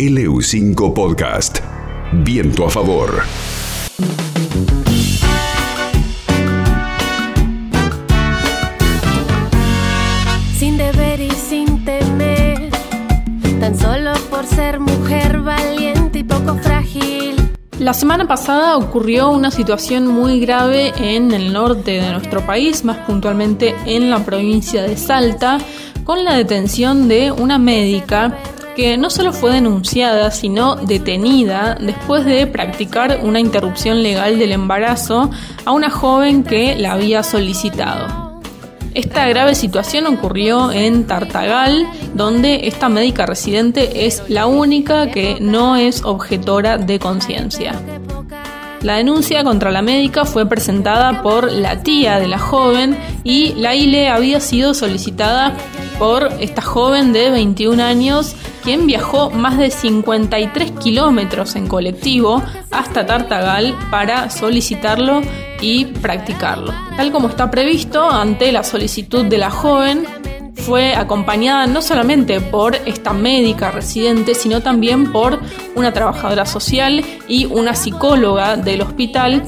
LU5 Podcast. Viento a favor. sin deber y sin temer, tan solo por ser mujer valiente y poco frágil. La semana pasada ocurrió una situación muy grave en el norte de nuestro país, más puntualmente en la provincia de Salta, con la detención de una médica no solo fue denunciada, sino detenida después de practicar una interrupción legal del embarazo a una joven que la había solicitado. Esta grave situación ocurrió en Tartagal, donde esta médica residente es la única que no es objetora de conciencia. La denuncia contra la médica fue presentada por la tía de la joven y la ILE había sido solicitada por esta joven de 21 años, quien viajó más de 53 kilómetros en colectivo hasta Tartagal para solicitarlo y practicarlo. Tal como está previsto, ante la solicitud de la joven, fue acompañada no solamente por esta médica residente, sino también por una trabajadora social y una psicóloga del hospital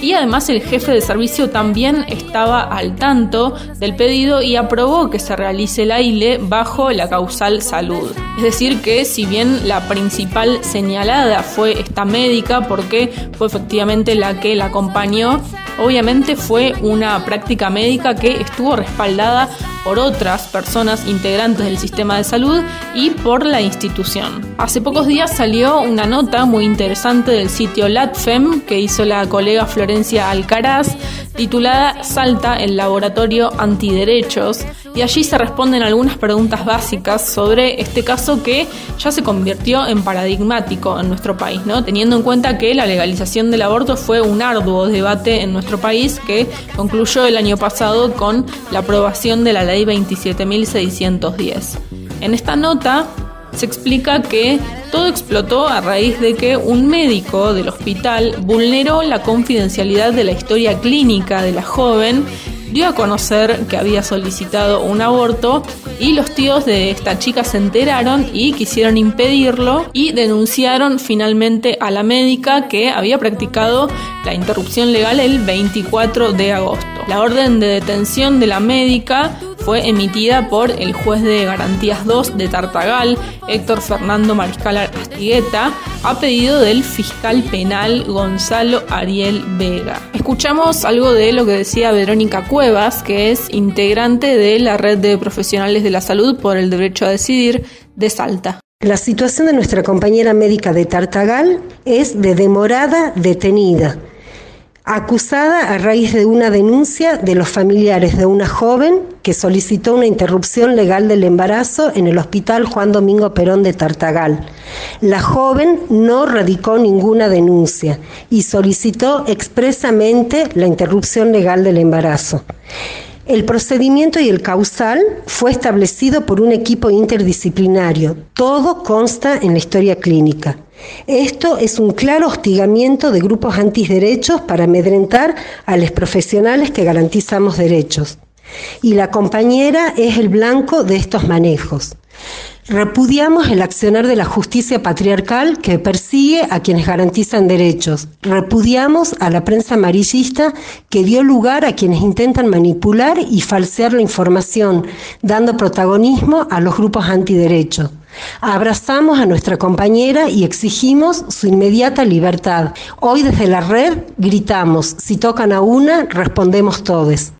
y además el jefe de servicio también estaba al tanto del pedido y aprobó que se realice la ILE bajo la causal salud. Es decir, que si bien la principal señalada fue esta médica, porque fue efectivamente la que la acompañó, obviamente fue una práctica médica que estuvo respaldada por otras personas integrantes del sistema de salud y por la institución. Hace pocos días salió una nota muy interesante del sitio LATFEM que hizo la colega Florencia Alcaraz titulada Salta el laboratorio antiderechos y allí se responden algunas preguntas básicas sobre este caso que ya se convirtió en paradigmático en nuestro país, ¿no? teniendo en cuenta que la legalización del aborto fue un arduo debate en nuestro país que concluyó el año pasado con la aprobación de la ley 27.610. En esta nota se explica que todo explotó a raíz de que un médico del hospital vulneró la confidencialidad de la historia clínica de la joven, a conocer que había solicitado un aborto y los tíos de esta chica se enteraron y quisieron impedirlo y denunciaron finalmente a la médica que había practicado la interrupción legal el 24 de agosto. La orden de detención de la médica fue emitida por el juez de Garantías 2 de Tartagal, Héctor Fernando Mariscal Astigueta, a pedido del fiscal penal Gonzalo Ariel Vega. Escuchamos algo de lo que decía Verónica Cuevas, que es integrante de la red de profesionales de la salud por el derecho a decidir de Salta. La situación de nuestra compañera médica de Tartagal es de demorada detenida acusada a raíz de una denuncia de los familiares de una joven que solicitó una interrupción legal del embarazo en el Hospital Juan Domingo Perón de Tartagal. La joven no radicó ninguna denuncia y solicitó expresamente la interrupción legal del embarazo. El procedimiento y el causal fue establecido por un equipo interdisciplinario. Todo consta en la historia clínica. Esto es un claro hostigamiento de grupos antiderechos para amedrentar a los profesionales que garantizamos derechos. Y la compañera es el blanco de estos manejos. Repudiamos el accionar de la justicia patriarcal que persigue a quienes garantizan derechos. Repudiamos a la prensa amarillista que dio lugar a quienes intentan manipular y falsear la información, dando protagonismo a los grupos antiderechos. Abrazamos a nuestra compañera y exigimos su inmediata libertad. Hoy desde la red gritamos, si tocan a una, respondemos todos.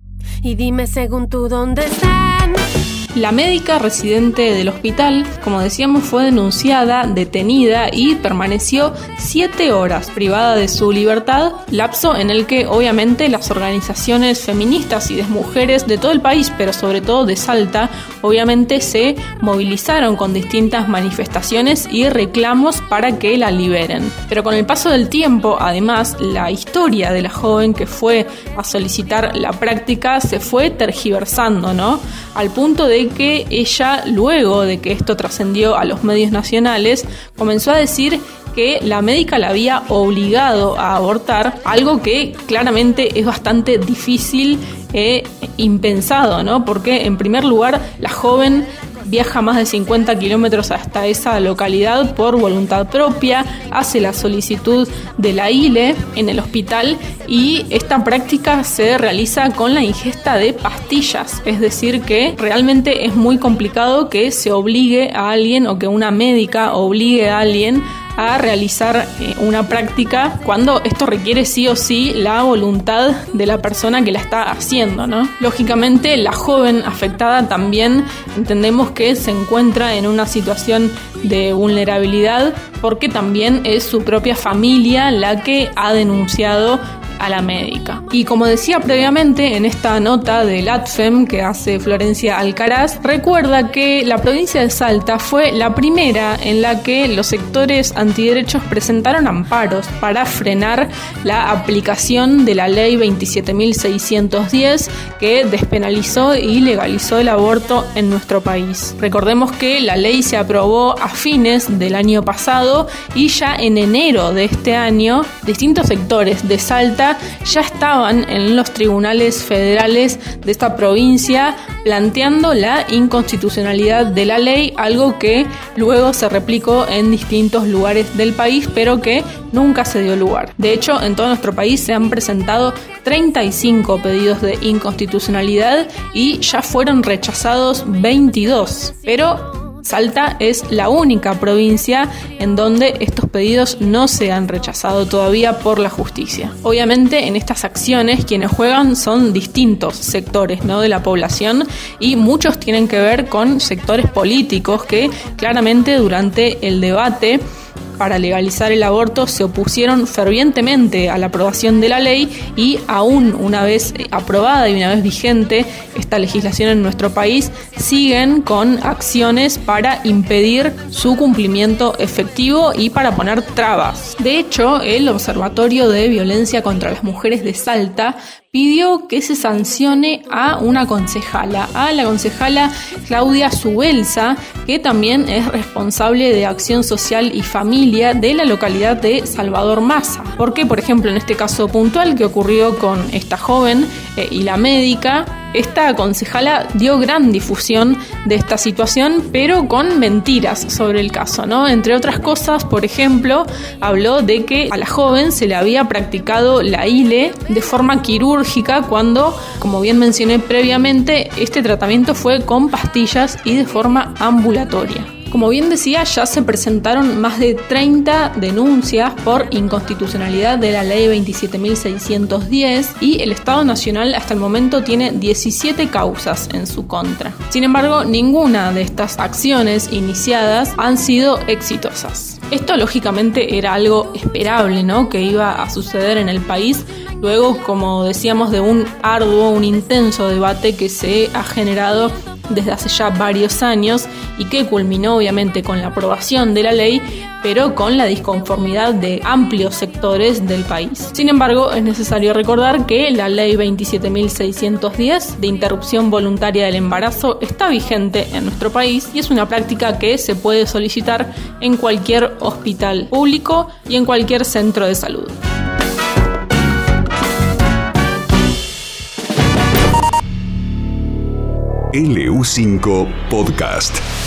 Y dime según tú dónde están. La médica residente del hospital, como decíamos, fue denunciada, detenida y permaneció siete horas privada de su libertad, lapso en el que obviamente las organizaciones feministas y de mujeres de todo el país, pero sobre todo de Salta, obviamente se movilizaron con distintas manifestaciones y reclamos para que la liberen. Pero con el paso del tiempo, además, la historia de la joven que fue a solicitar la práctica se fue tergiversando, ¿no? Al punto de que ella, luego de que esto trascendió a los medios nacionales, comenzó a decir que la médica la había obligado a abortar, algo que claramente es bastante difícil e impensado, ¿no? Porque en primer lugar la joven viaja más de 50 kilómetros hasta esa localidad por voluntad propia, hace la solicitud de la ILE en el hospital y esta práctica se realiza con la ingesta de pastillas, es decir, que realmente es muy complicado que se obligue a alguien o que una médica obligue a alguien a realizar eh, una práctica cuando esto requiere sí o sí la voluntad de la persona que la está haciendo, ¿no? Lógicamente, la joven afectada también entendemos que se encuentra en una situación de vulnerabilidad porque también es su propia familia la que ha denunciado a la médica. Y como decía previamente en esta nota del ATFEM que hace Florencia Alcaraz, recuerda que la provincia de Salta fue la primera en la que los sectores antiderechos presentaron amparos para frenar la aplicación de la ley 27.610 que despenalizó y legalizó el aborto en nuestro país. Recordemos que la ley se aprobó a fines del año pasado y ya en enero de este año distintos sectores de Salta ya estaban en los tribunales federales de esta provincia planteando la inconstitucionalidad de la ley, algo que luego se replicó en distintos lugares del país, pero que nunca se dio lugar. De hecho, en todo nuestro país se han presentado 35 pedidos de inconstitucionalidad y ya fueron rechazados 22, pero Salta es la única provincia en donde estos pedidos no se han rechazado todavía por la justicia. Obviamente en estas acciones quienes juegan son distintos sectores ¿no? de la población y muchos tienen que ver con sectores políticos que claramente durante el debate para legalizar el aborto se opusieron fervientemente a la aprobación de la ley y aún una vez aprobada y una vez vigente esta legislación en nuestro país, siguen con acciones para impedir su cumplimiento efectivo y para poner trabas. De hecho, el Observatorio de Violencia contra las Mujeres de Salta pidió que se sancione a una concejala, a la concejala Claudia Subelsa, que también es responsable de acción social y familia de la localidad de Salvador Maza. Porque, por ejemplo, en este caso puntual que ocurrió con esta joven eh, y la médica, esta concejala dio gran difusión de esta situación, pero con mentiras sobre el caso, ¿no? Entre otras cosas, por ejemplo, habló de que a la joven se le había practicado la ILE de forma quirúrgica cuando, como bien mencioné previamente, este tratamiento fue con pastillas y de forma ambulatoria. Como bien decía, ya se presentaron más de 30 denuncias por inconstitucionalidad de la ley 27.610 y el Estado Nacional hasta el momento tiene 17 causas en su contra. Sin embargo, ninguna de estas acciones iniciadas han sido exitosas. Esto lógicamente era algo esperable, ¿no? Que iba a suceder en el país luego, como decíamos, de un arduo, un intenso debate que se ha generado desde hace ya varios años y que culminó obviamente con la aprobación de la ley, pero con la disconformidad de amplios sectores del país. Sin embargo, es necesario recordar que la ley 27.610 de interrupción voluntaria del embarazo está vigente en nuestro país y es una práctica que se puede solicitar en cualquier hospital público y en cualquier centro de salud. LU5 Podcast.